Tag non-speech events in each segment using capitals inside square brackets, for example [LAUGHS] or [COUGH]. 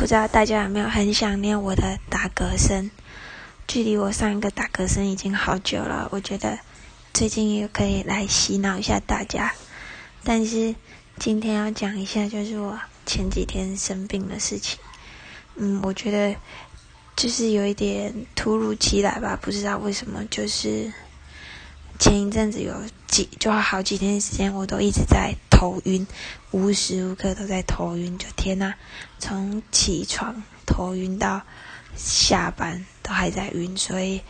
不知道大家有没有很想念我的打嗝声？距离我上一个打嗝声已经好久了，我觉得最近也可以来洗脑一下大家。但是今天要讲一下，就是我前几天生病的事情。嗯，我觉得就是有一点突如其来吧，不知道为什么，就是前一阵子有几就好几天时间，我都一直在头晕，无时无刻都在头晕。就天呐，从起床头晕到下班都还在晕，所以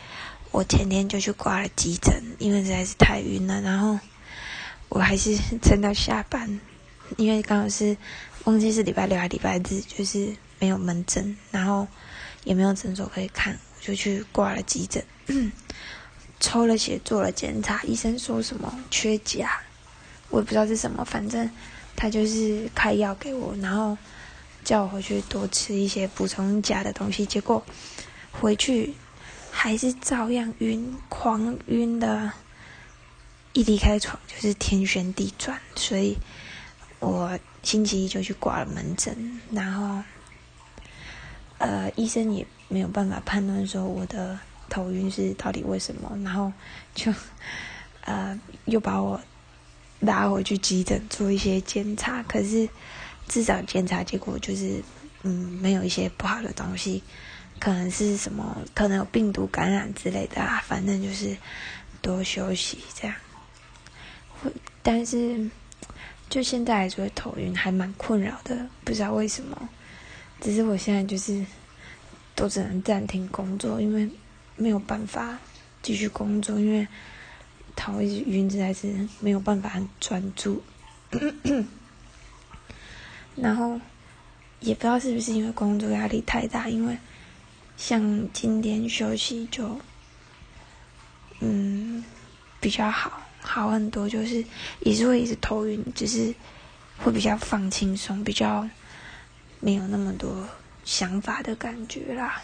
我前天就去挂了急诊，因为实在是太晕了。然后我还是撑到下班，因为刚好是忘记是礼拜六还是礼拜日，就是没有门诊，然后也没有诊所可以看，我就去挂了急诊，抽了血做了检查，医生说什么缺钾，我也不知道是什么，反正他就是开药给我，然后叫我回去多吃一些补充钾的东西，结果回去还是照样晕，狂晕的。一离开床就是天旋地转，所以我星期一就去挂了门诊，然后呃医生也没有办法判断说我的头晕是到底为什么，然后就 [LAUGHS] 呃又把我拉回去急诊做一些检查，可是至少检查结果就是嗯没有一些不好的东西，可能是什么可能有病毒感染之类的啊，反正就是多休息这样。但是，就现在来说，头晕还蛮困扰的，不知道为什么。只是我现在就是都只能暂停工作，因为没有办法继续工作，因为头一直晕，实在是没有办法很专注。[CLEARS THROAT] 然后也不知道是不是因为工作压力太大，因为像今天休息就嗯比较好。好很多，就是也是会一直头晕，只是会比较放轻松，比较没有那么多想法的感觉啦。